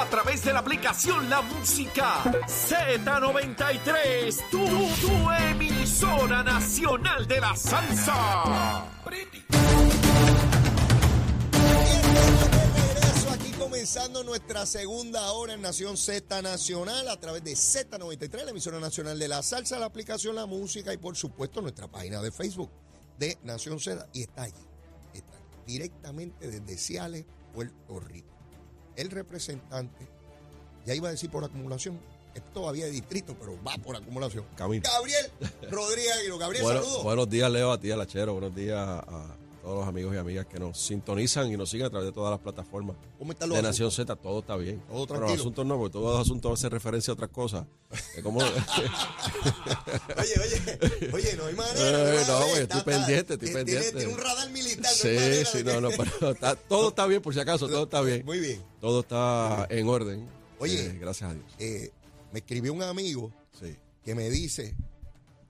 A través de la aplicación La Música Z93. Tu, emisora nacional de la salsa. regreso aquí comenzando nuestra segunda hora en Nación Z Nacional a través de Z93, la emisora nacional de la salsa, la aplicación La Música y por supuesto nuestra página de Facebook de Nación Z. Y está allí, está directamente desde Ciales, Puerto Rico. El representante, ya iba a decir por acumulación, es todavía de distrito, pero va por acumulación. Camino. Gabriel Rodríguez. Gabriel, Bueno, saludos. buenos días, Leo, a ti, a Lachero. Buenos días a todos los amigos y amigas que nos sintonizan y nos siguen a través de todas las plataformas ¿Cómo están los de Nación asuntos? Z. Todo está bien. Todo Pero los asuntos no, porque todos los asuntos hacen referencia a otras cosas. Como, Oye, oye, oye, no hay manera. Eh, no, Está- estoy está- pendiente, estoy tiene- pendiente. Tiene un radar militar. no hay sí, manera sí, no, no, pero está- todo está bien, por si acaso, todo está bien. Muy bien. Todo está en orden. Oye. Eh, gracias a Dios. Eh, me escribió un amigo Sí. que me dice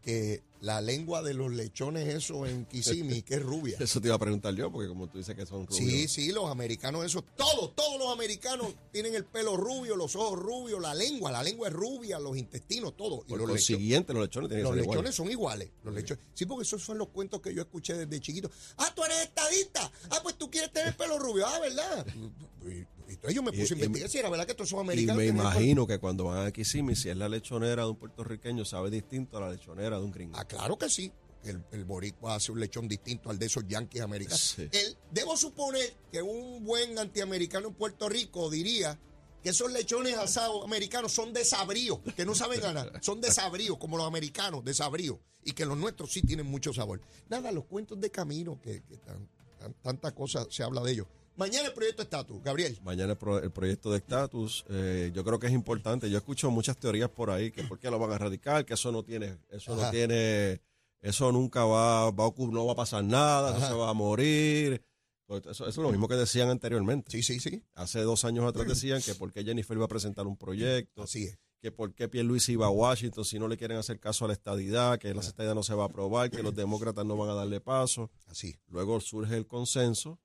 que la lengua de los lechones, eso en Kissimmee, que es rubia. Eso te iba a preguntar yo, porque como tú dices que son rubios. Sí, sí, los americanos, eso, todos, todos los americanos tienen el pelo rubio, los ojos rubios, la lengua, la lengua es rubia, los intestinos, todo. Y Por los lechones, los lechones tienen los iguales. lechones son iguales. Los lechones. Sí, porque esos son los cuentos que yo escuché desde chiquito. Ah, tú eres estadista. Ah, pues tú quieres tener el pelo rubio. Ah, ¿verdad? Y, y entonces yo me puse Y- a investigar si era verdad que estos son Y americanos. me el pelo- imagino que cuando van a Kissimmee, si es la lechonera de un puertorriqueño, sabe distinto a la lechonera de un gringo. Ah, claro que sí. El, el boricua hace un lechón distinto al de esos yanquis americanos. Sí. El- debo suponer que un buen antiamericano en Puerto Rico diría que esos lechones asados americanos son desabríos, que no saben ganar. Son desabríos, como los americanos, desabríos. Y que los nuestros sí tienen mucho sabor. Nada, los cuentos de camino, que, que tan, tan- tanta cosa se habla de ellos. Mañana el proyecto estatus, Gabriel. Mañana el, pro- el proyecto de estatus, eh, yo creo que es importante. Yo escucho muchas teorías por ahí que por qué lo van a erradicar, que eso no tiene, eso Ajá. no tiene, eso nunca va, va a ocurrir, no va a pasar nada, Ajá. eso se va a morir. Pues Eso, eso es lo mismo que decían anteriormente. Sí, sí, sí. Hace dos años atrás decían que por qué Jennifer iba a presentar un proyecto, Así es. que por qué Pierluisi iba a Washington si no le quieren hacer caso a la estadidad, que la estadidad no se va a aprobar, que los demócratas no van a darle paso. Así. Luego surge el consenso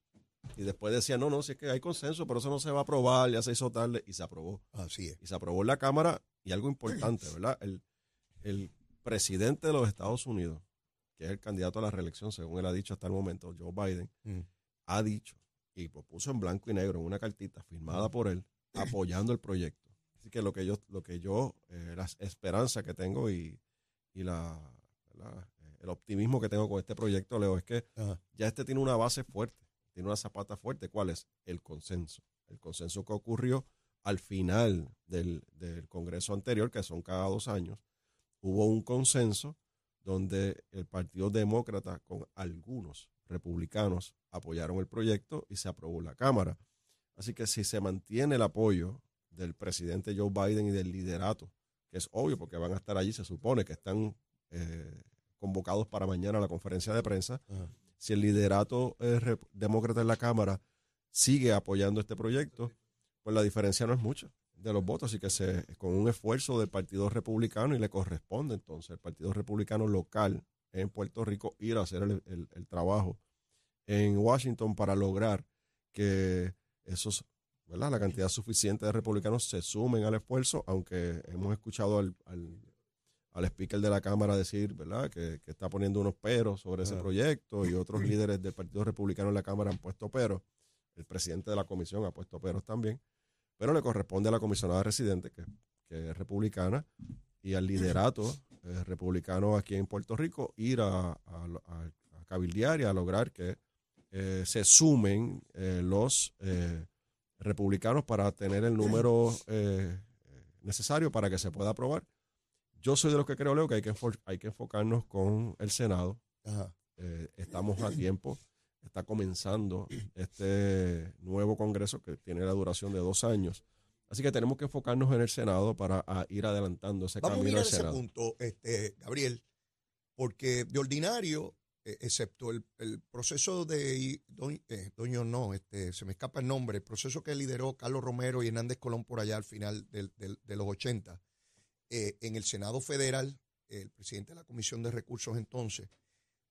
y después decían, no, no, si es que hay consenso, pero eso no se va a aprobar, ya se hizo tarde y se aprobó. Así es. Y se aprobó en la Cámara y algo importante, ¿verdad? El, el presidente de los Estados Unidos, que es el candidato a la reelección, según él ha dicho hasta el momento, Joe Biden, Mm. ha dicho y propuso en blanco y negro en una cartita firmada por él, apoyando el proyecto. Así que lo que yo, lo que yo, eh, la esperanza que tengo y, y la, la- el optimismo que tengo con este proyecto, Leo, es que Ajá. ya este tiene una base fuerte, tiene una zapata fuerte. ¿Cuál es? El consenso. El consenso que ocurrió al final del, del Congreso anterior, que son cada dos años, hubo un consenso donde el Partido Demócrata con algunos republicanos apoyaron el proyecto y se aprobó la Cámara. Así que si se mantiene el apoyo del presidente Joe Biden y del liderato, que es obvio porque van a estar allí, se supone que están eh, convocados para mañana a la conferencia de prensa. Si el liderato eh, demócrata en la Cámara sigue apoyando este proyecto, pues la diferencia no es mucha de los votos, así que se, con un esfuerzo del Partido Republicano y le corresponde entonces al Partido Republicano local en Puerto Rico ir a hacer el, trabajo en Washington para lograr que esos, ¿verdad? La cantidad suficiente de republicanos se sumen al esfuerzo, aunque hemos escuchado al, al speaker de la Cámara decir, ¿verdad?, que, que está poniendo unos peros sobre ese proyecto y otros líderes del Partido Republicano en la Cámara han puesto peros. El presidente de la comisión ha puesto peros también. Pero le corresponde a la comisionada residente, que, que es republicana, y al liderato eh, republicano aquí en Puerto Rico ir a, a, a- a cabildear y a lograr que eh, se sumen eh, los republicanos para tener el número necesario para que se pueda aprobar. Yo soy de los que creo, Leo, que hay que, hay que enfocarnos con el Senado. Ajá. Eh, estamos a tiempo. Está comenzando este nuevo Congreso que tiene la duración de dos años. Así que tenemos que enfocarnos en el Senado para a, ir adelantando ese Vamos a camino mirar al ese punto, este, Gabriel. porque de ordinario, eh, excepto el, el proceso de doño, eh, doño no, este, se me escapa el nombre, el proceso que lideró Carlos Romero y Hernández Colón por allá al final del- del- de los 80, eh, en el Senado Federal, el presidente de la Comisión de Recursos entonces,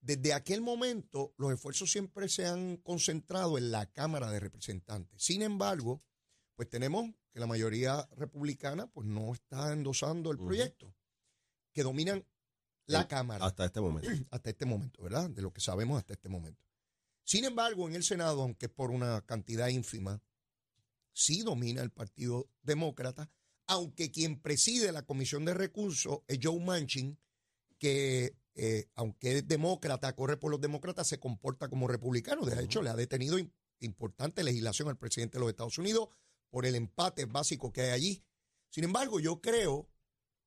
desde aquel momento los esfuerzos siempre se han concentrado en la Cámara de Representantes. Sin embargo, pues tenemos que la mayoría republicana pues no está endosando el proyecto, que dominan la El- Cámara Hasta este momento. hasta este momento, ¿verdad? De lo que sabemos hasta este momento. Sin embargo, en el Senado, aunque es por una cantidad ínfima, sí domina el Partido Demócrata, aunque quien preside la Comisión de Recursos es Joe Manchin, que eh, aunque es demócrata, corre por los demócratas, se comporta como republicano. De hecho, le ha detenido im- importante legislación al presidente de los Estados Unidos por el empate básico que hay allí. Sin embargo, yo creo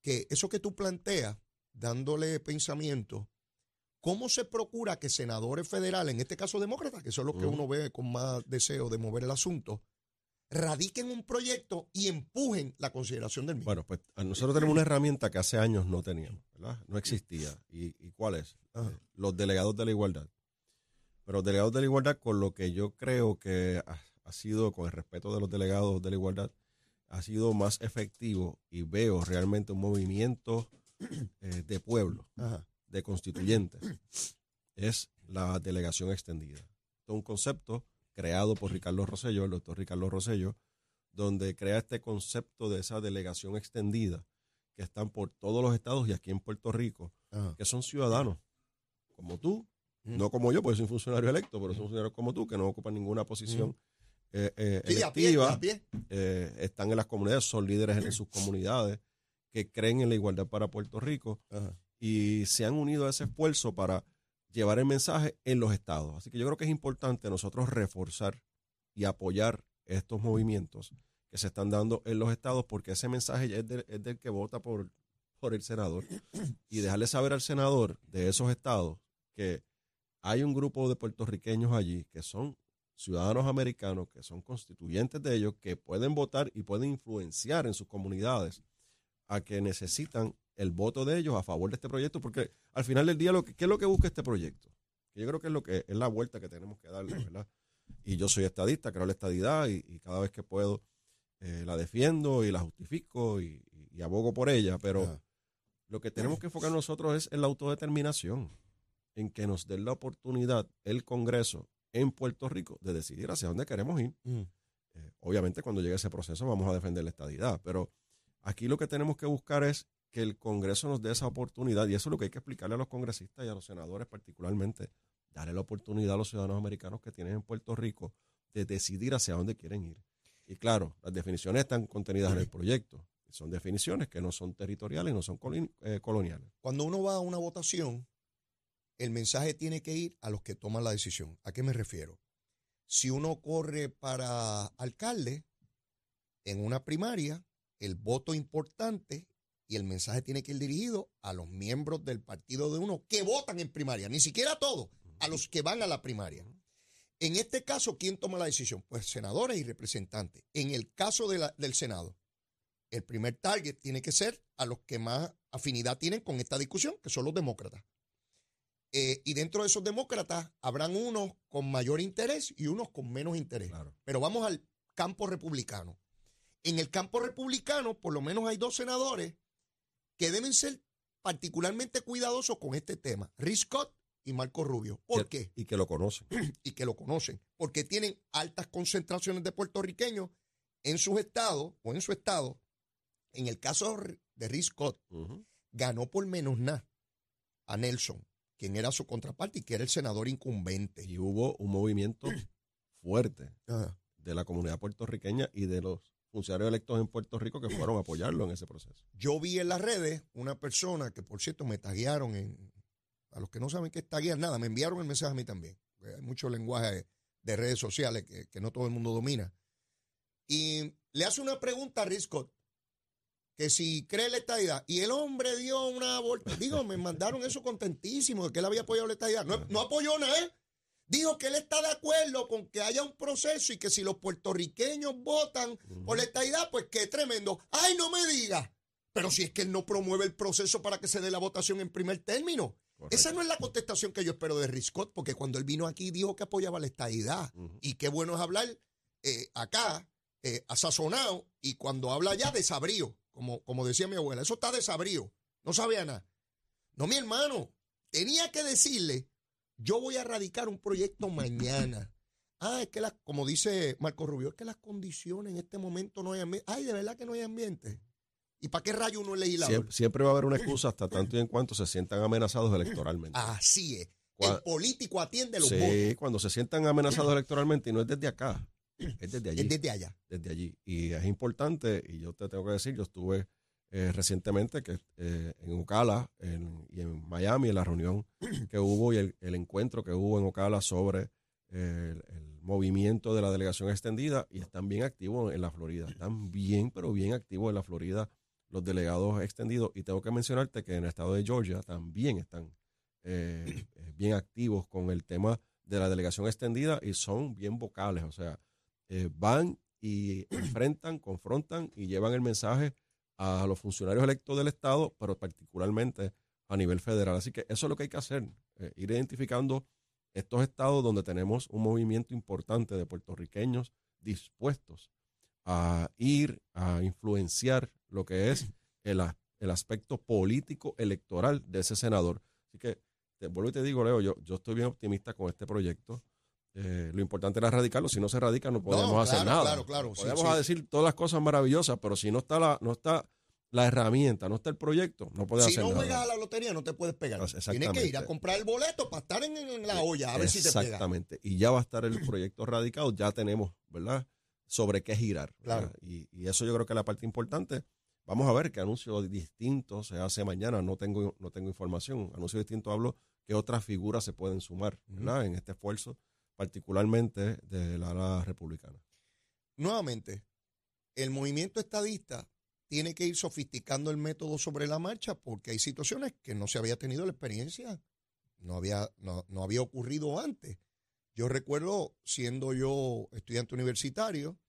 que eso que tú planteas, dándole pensamiento, ¿cómo se procura que senadores federales, en este caso demócratas, que son los que uno ve con más deseo de mover el asunto, radiquen un proyecto y empujen la consideración del mismo? Bueno, pues a nosotros tenemos una herramienta que hace años no teníamos, ¿verdad? No existía. ¿Y, y cuál es? Ajá. Eh, Los delegados de la igualdad. Pero los delegados de la igualdad, con lo que yo creo que ha, ha sido, con el respeto de los delegados de la igualdad, ha sido más efectivo y veo realmente un movimiento eh, de pueblo, Ajá. de constituyentes, es la delegación extendida. Es un concepto creado por Ricardo Rosello, el doctor Ricardo Rosello, donde crea este concepto de esa delegación extendida que están por todos los estados y aquí en Puerto Rico, Ajá. que son ciudadanos como tú, Mm. no como yo, porque soy un funcionario electo, pero son funcionarios como tú que no ocupan ninguna posición eh, eh, Sí, a pie, a pie. eh, están en las comunidades, son líderes en sus comunidades, que creen en la igualdad para Puerto Rico Ajá. y se han unido a ese esfuerzo para llevar el mensaje en los estados. Así que yo creo que es importante nosotros reforzar y apoyar estos movimientos que se están dando en los estados porque ese mensaje ya es del, es del que vota por, por el senador y dejarle saber al senador de esos estados que hay un grupo de puertorriqueños allí que son ciudadanos americanos, que son constituyentes de ellos, que pueden votar y pueden influenciar en sus comunidades a que necesitan el voto de ellos a favor de este proyecto, porque al final del día, lo que, ¿qué es lo que busca este proyecto? Yo creo que es lo que es la vuelta que tenemos que darle, ¿verdad? Y yo soy estadista, creo en la estadidad y, y cada vez que puedo eh, la defiendo y la justifico y, abogo por ella, pero lo que tenemos que enfocar nosotros es en la autodeterminación, en que nos den la oportunidad el Congreso en Puerto Rico de decidir hacia dónde queremos ir. Mm. Eh, obviamente cuando llegue ese proceso vamos a defender la estadidad, pero aquí lo que tenemos que buscar es que el Congreso nos dé esa oportunidad y eso es lo que hay que explicarle a los congresistas y a los senadores particularmente, darle la oportunidad a los ciudadanos americanos que tienen en Puerto Rico de decidir hacia dónde quieren ir. Y claro, las definiciones están contenidas en el proyecto. Son definiciones que no son territoriales, no son eh, coloniales. Cuando uno va a una votación, el mensaje tiene que ir a los que toman la decisión. ¿A qué me refiero? Si uno corre para alcalde en una primaria, el voto importante y el mensaje tiene que ir dirigido a los miembros del partido de uno que votan en primaria, ni siquiera a todos, a los que van a la primaria. En este caso, ¿quién toma la decisión? Pues senadores y representantes. En el caso de la- del Senado, el primer target tiene que ser a los que más afinidad tienen con esta discusión, que son los demócratas. Eh, y dentro de esos demócratas habrán unos con mayor interés y unos con menos interés. Claro. Pero vamos al campo republicano. En el campo republicano, por lo menos hay dos senadores que deben ser particularmente cuidadosos con este tema, Rick Scott y Marco Rubio. ¿Por qué? Y que lo conocen. y que lo conocen, porque tienen altas concentraciones de puertorriqueños en sus estados o en su estado. En el caso de Rick Scott, ganó por menos nada a Nelson, quien era su contraparte y que era el senador incumbente. Y hubo un movimiento fuerte de la comunidad puertorriqueña y de los funcionarios electos en Puerto Rico que fueron a apoyarlo en ese proceso. Yo vi en las redes una persona que, por cierto, me taguearon en. A los que no saben qué es taguear, nada, me enviaron el mensaje a mí también. porque Hay mucho lenguaje de redes sociales que, no todo el mundo domina. Y le hace una pregunta a Rick Scott, que si cree la estadidad. Y el hombre dio una vuelta. Digo, me mandaron eso contentísimo de que él había apoyado la estadidad. No, no apoyó nada, ¿eh? Dijo que él está de acuerdo con que haya un proceso y que si los puertorriqueños votan por la estadidad, pues qué tremendo. ¡Ay, no me diga! Pero si es que él no promueve el proceso para que se dé la votación en primer término. Esa no es la contestación que yo espero de Riscott, porque cuando él vino aquí dijo que apoyaba la estadidad. Y qué bueno es hablar eh, acá, eh, asazonado, y cuando habla allá, desabrío, como, como decía mi abuela. Eso está desabrío, no sabía nada. No, mi hermano, tenía que decirle, yo voy a radicar un proyecto mañana. Ah, es que, las, como dice Marco Rubio, es que las condiciones en este momento no hay ambiente. Ay, de verdad que no hay ambiente. ¿Y para qué rayo uno es legislador? Siempre, siempre, va a haber una excusa hasta tanto y en cuanto se sientan amenazados electoralmente. Así es. el político atiende los Sí, cuando se sientan amenazados electoralmente y no es desde acá, es desde allí. Es desde allá. Desde allí. Y es importante, y yo te tengo que decir, yo estuve eh, recientemente que eh, en Ocala y en Miami, en la reunión que hubo y el, encuentro que hubo en Ocala sobre el, movimiento de la delegación extendida y están bien activos en la Florida. Están bien, pero bien activos en la Florida los delegados extendidos. Y tengo que mencionarte que en el estado de Georgia también están eh, bien activos con el tema de la delegación extendida y son bien vocales. O sea, van y enfrentan, confrontan y llevan el mensaje a los funcionarios electos del Estado, pero particularmente a nivel federal. Así que eso es lo que hay que hacer, eh, ir identificando estos estados donde tenemos un movimiento importante de puertorriqueños dispuestos a ir a influenciar lo que es el, el aspecto político electoral de ese senador. Así que te vuelvo y te digo, Leo, yo, yo estoy bien optimista con este proyecto. Eh, lo importante era radicarlo. Si no se radica, no podemos hacer nada. Claro, claro. Podemos decir todas las cosas maravillosas, pero si no está la, no está la herramienta, no está el proyecto, no puedes hacer nada. Si no juegas a la lotería, no te puedes pegar. Pues, Tienes que ir a comprar el boleto para estar en, la olla, a ver si te pega. Exactamente. Y ya va a estar el proyecto radicado, ya tenemos, ¿verdad? Sobre qué girar. Claro. Y, y, eso yo creo que es la parte importante. Vamos a ver qué anuncio distinto se hace mañana. No tengo, no tengo información. Anuncio distinto hablo que otras figuras se pueden sumar, ¿verdad? En este esfuerzo particularmente de la ala republicana. Nuevamente, el movimiento estadista tiene que ir sofisticando el método sobre la marcha porque hay situaciones que no se había tenido la experiencia, no había, no, había ocurrido antes. Yo recuerdo, siendo yo estudiante universitario,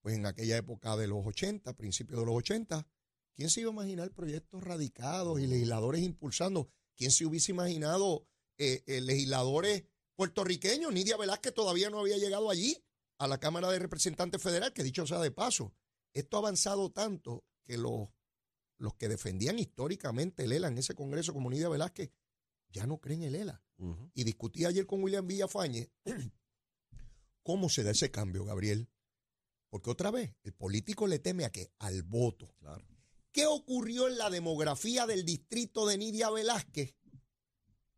pues en aquella época de los 80, principios de los 80, ¿quién se iba a imaginar proyectos radicados y legisladores impulsando? ¿Quién se hubiese imaginado eh, eh, legisladores puertorriqueño. Nidia Velázquez todavía no había llegado allí, a la Cámara de Representantes Federal, que dicho sea de paso, esto ha avanzado tanto que los, los que defendían históricamente el ELA en ese Congreso como Nidia Velázquez ya no creen el ELA. Y discutí ayer con William Villafañe cómo se da ese cambio, Gabriel. Porque otra vez, el político le teme a qué? Al voto. ¿Qué ocurrió en la demografía del distrito de Nidia Velázquez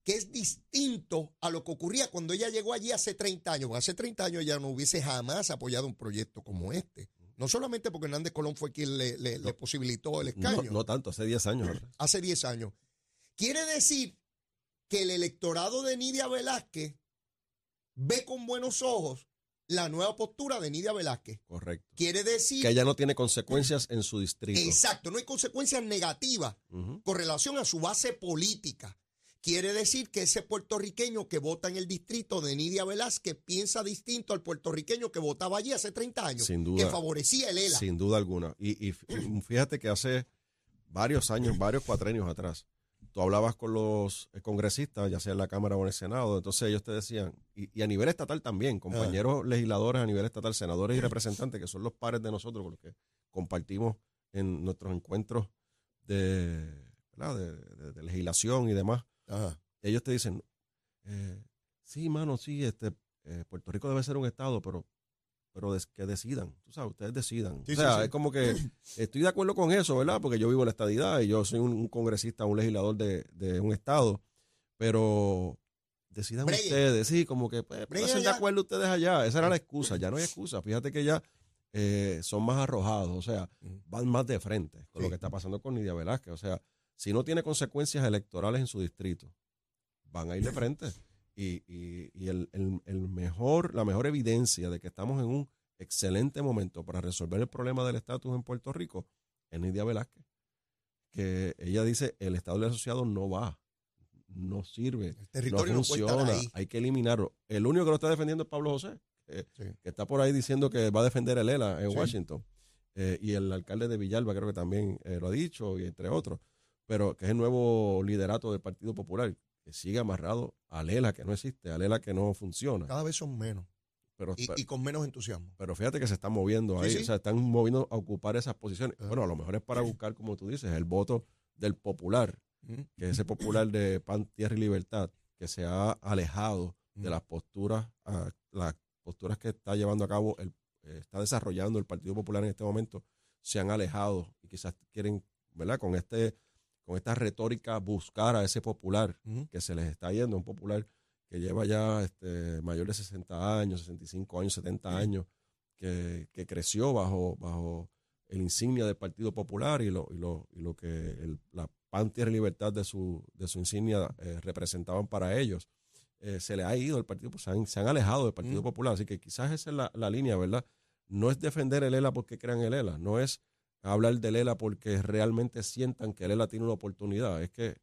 que es distinto a lo que ocurría cuando ella llegó allí hace 30 años. Hace 30 años ella no hubiese jamás apoyado un proyecto como este. No solamente porque Hernández Colón fue quien le, posibilitó el escaño. No, tanto, hace 10 años. Hace 10 años. Quiere decir que el electorado de Nidia Velázquez ve con buenos ojos la nueva postura de Nidia Velázquez. Correcto. Quiere decir... Que ella no tiene consecuencias en su distrito. Exacto, no hay consecuencias negativas con relación a su base política. Quiere decir que ese puertorriqueño que vota en el distrito de Nidia Velázquez piensa distinto al puertorriqueño que votaba allí hace 30 años, sin duda, que favorecía el ELA. Sin duda alguna. Y, fíjate que hace varios años, varios cuatrenios atrás, tú hablabas con los congresistas, ya sea en la Cámara o en el Senado, entonces ellos te decían, y, a nivel estatal también, compañeros legisladores a nivel estatal, senadores y representantes, que son los pares de nosotros con los que compartimos en nuestros encuentros de, de legislación y demás ellos te dicen, eh, sí, mano, sí, este, eh, Puerto Rico debe ser un estado, pero pero que decidan, tú sabes, ustedes decidan. o sea, es como que estoy de acuerdo con eso, ¿verdad? Porque yo vivo en la estadidad y yo soy un, congresista, un legislador de, un estado, pero decidan ustedes, sí, como que pues, de acuerdo ustedes allá. Esa era la excusa, ya no hay excusa. Fíjate que ya eh, son más arrojados, o sea, van más de frente con lo que está pasando con Nidia Velázquez. O sea, si no tiene consecuencias electorales en su distrito, van a ir de frente. Y, el, mejor, la mejor evidencia de que estamos en un excelente momento para resolver el problema del estatus en Puerto Rico es Nidia Velázquez. Que ella dice, el Estado del Asociado no va, no sirve, no funciona, hay que eliminarlo. El único que lo está defendiendo es Pablo José, que, está por ahí diciendo que va a defender el ELA en Washington. Eh, y el alcalde de Villalba creo que también eh, lo ha dicho, y entre otros pero que es el nuevo liderato del Partido Popular. eh, sigue amarrado a Lela que no existe, a Lela que no funciona. Cada vez son menos Pero, y, y con menos entusiasmo. pero fíjate que se están moviendo ahí, sí. o sea, están moviendo a ocupar esas posiciones. Bueno, a lo mejor es para buscar, como tú dices, el voto del popular, que es ese popular de Pan, Tierra y Libertad, que se ha alejado de las posturas, ah, las posturas que está llevando a cabo, el, eh, está desarrollando el Partido Popular en este momento, se han alejado y quizás quieren, ¿verdad? Con este, con esta retórica buscar a ese popular que se les está yendo, un popular que lleva ya este, mayor de 60 años, 65 años, 70 años, que, que creció bajo, bajo el insignia del Partido Popular y lo, y lo, y lo que el- la pan, tierra y libertad de su, de su insignia eh, representaban para ellos. Eh, se le ha ido el Partido Popular, se han, se han alejado del Partido Mm. Popular, así que quizás esa es la, la línea, ¿verdad? No es defender el ELA porque crean el ELA, no es hablar del ELA porque realmente sientan que el ELA tiene una oportunidad, es que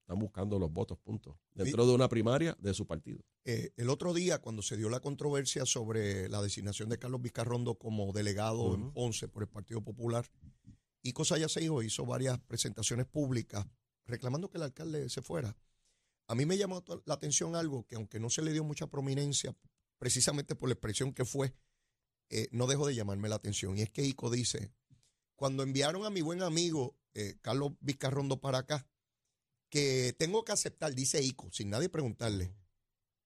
están buscando los votos, punto, dentro de una primaria de su partido. Eh, el otro día, cuando se dio la controversia sobre la designación de Carlos Vizcarrondo como delegado en. Ponce por el Partido Popular, Ico Sayaseijo hizo varias presentaciones públicas reclamando que el alcalde se fuera. A mí me llamó la atención algo que, aunque no se le dio mucha prominencia, precisamente por la expresión que fue, eh, no dejó de llamarme la atención. Y es que Ico dice, cuando enviaron a mi buen amigo eh, Carlos Vizcarrondo para acá, que tengo que aceptar, dice Ico, sin nadie preguntarle,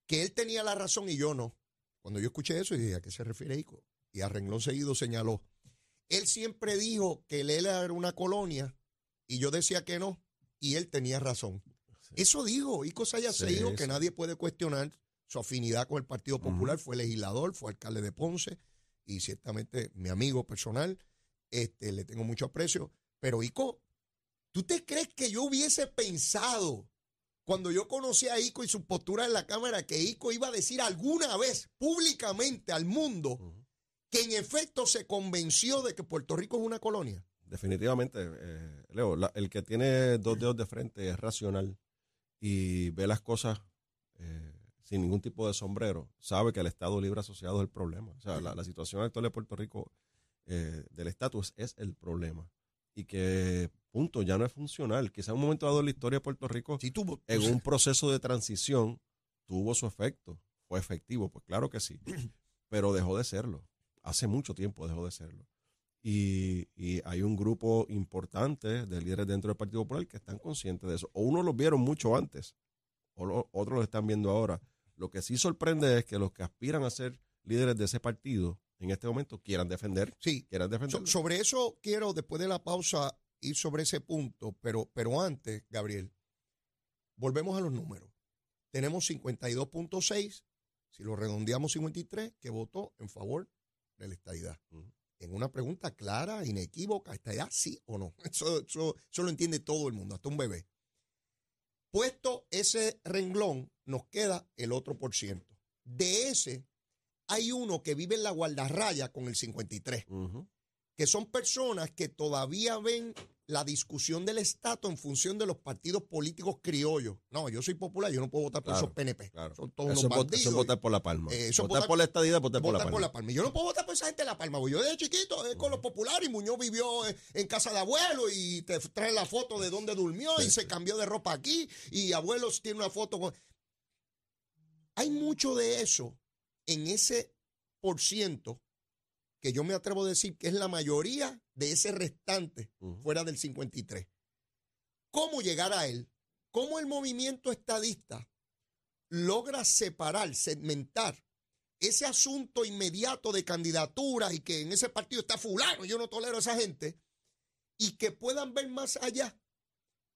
que él tenía la razón y yo no. Cuando yo escuché eso, dije, ¿a qué se refiere Ico? Y a renglón seguido señaló, él siempre dijo que él era una colonia y yo decía que no, y él tenía razón. Eso dijo Ico Sayaseijo, Sí, que nadie puede cuestionar su afinidad con el Partido Popular, fue legislador, fue alcalde de Ponce y ciertamente mi amigo personal, este, le tengo mucho aprecio, pero Ico, ¿tú te crees que yo hubiese pensado cuando yo conocí a Ico y su postura en la Cámara que Ico iba a decir alguna vez públicamente al mundo que en efecto se convenció de que Puerto Rico es una colonia? Definitivamente, eh, Leo, la- el que tiene dos dedos de frente es racional y ve las cosas eh, sin ningún tipo de sombrero, sabe que el Estado Libre Asociado es el problema. O sea, la, la situación actual de Puerto Rico eh, del estatus es el problema. Y que, punto, ya no es funcional. Quizá en un momento dado en la historia de Puerto Rico, en un proceso de transición, tuvo su efecto. Fue efectivo, pues claro que sí. Pero dejó de serlo. Hace mucho tiempo dejó de serlo. Y, y hay un grupo importante de líderes dentro del Partido Popular que están conscientes de eso. O unos los vieron mucho antes, o lo- otros lo están viendo ahora. Lo que sí sorprende es que los que aspiran a ser líderes de ese partido en este momento quieran defender, sí, quieran defender. So- sobre eso quiero, después de la pausa, ir sobre ese punto, pero, pero antes, Gabriel, volvemos a los números. Tenemos 52.6, si lo redondeamos 53, que votó en favor de la estadidad. En una pregunta clara, inequívoca, ¿estadidad sí o no? Eso, eso, eso lo entiende todo el mundo, hasta un bebé. Puesto ese renglón, nos queda el otro por ciento. De ese, hay uno que vive en la guardarraya con el 53 Ujú. que son personas que todavía ven la discusión del estatus en función de los partidos políticos criollos. No, yo soy popular, yo no puedo votar por esos PNP. Claro. Son todos Eso, unos bandidos. eso es votar por la palma. Eh, eso es votar, votar- por la estadidad, votar por la votar palma. por la palma. Yo no puedo votar por esa gente de la palma. porque Yo desde chiquito eh, con los populares y Muñoz vivió eh, en casa de abuelo y te trae la foto de dónde durmió y Sí, se cambió de ropa aquí y abuelos tiene una foto con... Hay mucho de eso en ese por ciento que yo me atrevo a decir que es la mayoría de ese restante fuera del 53. ¿Cómo llegar a él? ¿Cómo el movimiento estadista logra separar, segmentar ese asunto inmediato de candidaturas y que en ese partido está fulano, yo no tolero a esa gente, y que puedan ver más allá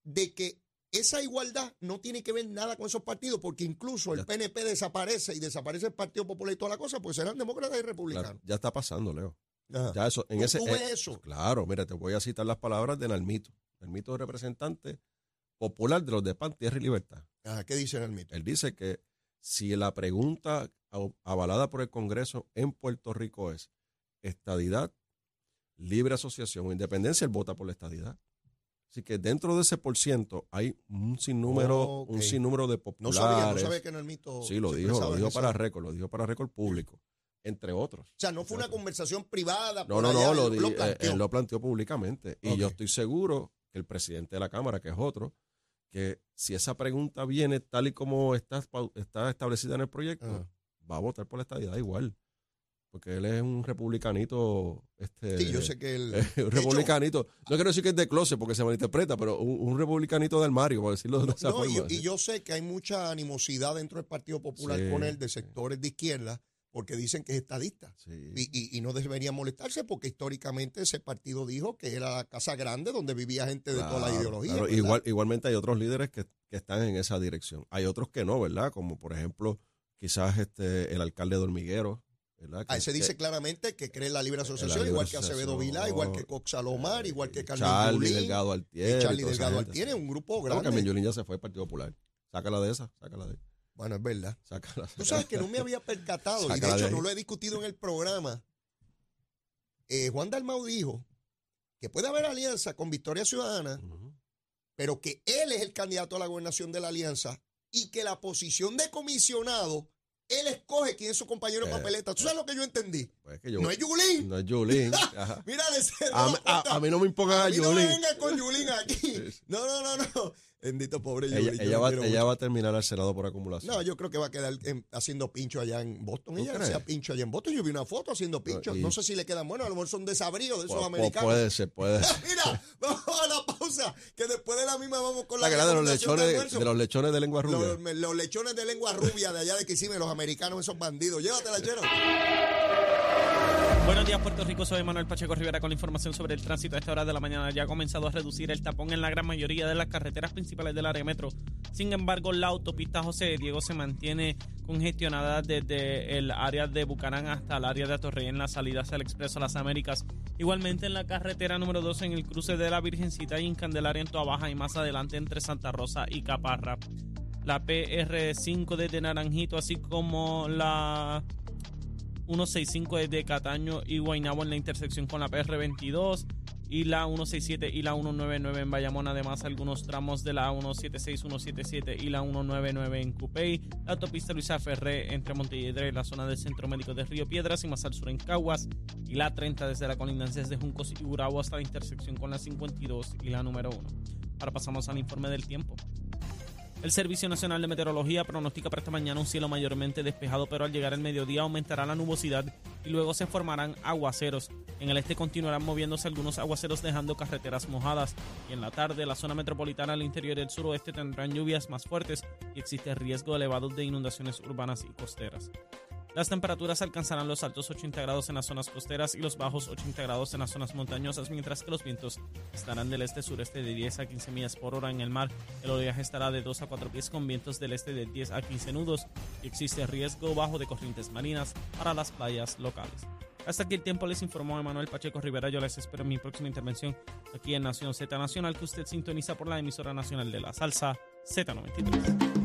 de que esa igualdad no tiene que ver nada con esos partidos, porque incluso el Ya. PNP desaparece y desaparece el Partido Popular y toda la cosa, pues serán demócratas y Claro, republicanos. ya está pasando, Leo. Ajá. Ya eso, en ¿Tú- ese, tú eh, eso? Claro, mira, te voy a citar las palabras de Nalmito. Nalmito es representante popular de los de PAN, Tierra y Libertad. Ajá, ¿Qué dice el mito? Él dice que si la pregunta avalada por el Congreso en Puerto Rico es estadidad, libre asociación o independencia, él vota por la estadidad. Así que dentro de ese por ciento hay un sinnúmero, un Ok. sinnúmero de No populares. sabía, no sabía que en el mito. Sí, lo dijo, lo dijo para récord, lo dijo para récord público, entre otros. O sea, no fue una conversación privada. No, no, no, lo, di- eh, planteó. él lo planteó públicamente. Y yo estoy seguro que el presidente de la Cámara, que es otro, que si esa pregunta viene tal y como está, está establecida en el proyecto, va a votar por la estadidad igual. Porque él es un republicanito. Este, Sí, yo sé que el. un republicanito. No quiero decir que es de closet porque se malinterpreta, pero un, un republicanito del Mario, por decirlo de esa No, y, forma. y yo sé que hay mucha animosidad dentro del Partido Popular Sí, con él, de sectores de izquierda, porque dicen que es estadista. Sí. Y, y- y no debería molestarse porque históricamente ese partido dijo que era la casa grande donde vivía gente de toda la ideología. claro. Igual, igualmente hay otros líderes que, que están en esa dirección. Hay otros que no, ¿verdad? Como por ejemplo, quizás este el alcalde de Hormiguero, Ah, Que- se dice que- claramente que cree en la libre la asociación, libre igual que Acevedo Vilá, igual que Cox Salomar, igual que Carmen Charlie Yulín, Delgado Altier. y Charlie Delgado Altier, un grupo grande. Carmen Yulín ya se fue al Partido Popular. Sácala de esa, sácala de Bueno, es verdad. sácala. Tú sabes que no me había percatado, y de hecho ahí. no lo he discutido en el programa. Eh, Juan Dalmau dijo que puede haber alianza con Victoria Ciudadana, pero que él es el candidato a la gobernación de la alianza y que la posición de comisionado, él escoge quién es su compañero de Eh, papeleta. ¿Tú sabes lo que yo entendí? Pues es que yo, No es Yulín. no es Yulín. Mira, A, mí- a- a mí no me impongan a, a mí no me Yulín. venga con Yulín aquí. No, no, no, no. Bendito pobre ella, yo ella lo va, ella va a terminar al Senado por acumulación. No, yo creo que va a quedar en- haciendo pincho allá en Boston. ¿Tú Ella crees? hacía pincho allá en Boston. Yo vi una foto haciendo pincho. y- No sé si le quedan buenos. A lo mejor son desabridos de esos americanos. puede ser, puede ser. Mira, vamos a la pausa. Que después de la misma vamos con la, La que era de los lechones, de los lechones de lengua rubia. Los, los lechones de lengua rubia de allá de Kissimmee, los americanos, esos bandidos. Llévatela, chero. Buenos días, Puerto Rico. Soy Manuel Pacheco Rivera con la información sobre el tránsito. A esta hora de la mañana ya ha comenzado a reducir el tapón en la gran mayoría de las carreteras principales del área metro. Sin embargo, la autopista José Diego se mantiene congestionada desde el área de Bucanán hasta el área de Atorrey en la salida hacia el Expreso Las Américas. Igualmente en la carretera número 2 en el cruce de la Virgencita y en Candelaria en Toa Baja y más adelante entre Santa Rosa y Caparra. La PR5 desde Naranjito, así como la 165 desde Cataño y Guaynabo en la intersección con la PR22 y la 167 y la 199 en Bayamón, además algunos tramos de la 176, 177 y la 199 en Cupey, la autopista Luisa Ferré entre Montelledre y la zona del Centro Médico de Río Piedras y más al sur en Caguas y la 30 desde la colindancia de Juncos y Gurabo hasta la intersección con la 52 y la número 1. Ahora pasamos al informe del tiempo. El Servicio Nacional de Meteorología pronostica para esta mañana un cielo mayormente despejado, pero al llegar el mediodía aumentará la nubosidad y luego se formarán aguaceros. En el este continuarán moviéndose algunos aguaceros dejando carreteras mojadas. Y en la tarde la zona metropolitana al interior y el suroeste tendrán lluvias más fuertes y existe riesgo elevado de inundaciones urbanas y costeras. Las temperaturas alcanzarán los altos 80 grados en las zonas costeras y los bajos 80 grados en las zonas montañosas, mientras que los vientos estarán del este-sureste de 10 a 15 millas por hora en el mar. El oleaje estará de 2 a 4 pies con vientos del este de 10 a 15 nudos y existe riesgo bajo de corrientes marinas para las playas locales. Hasta aquí el tiempo les informó Emanuel Pacheco Rivera. Yo les espero en mi próxima intervención aquí en Nación Z Nacional, que usted sintoniza por la emisora nacional de la salsa Z93.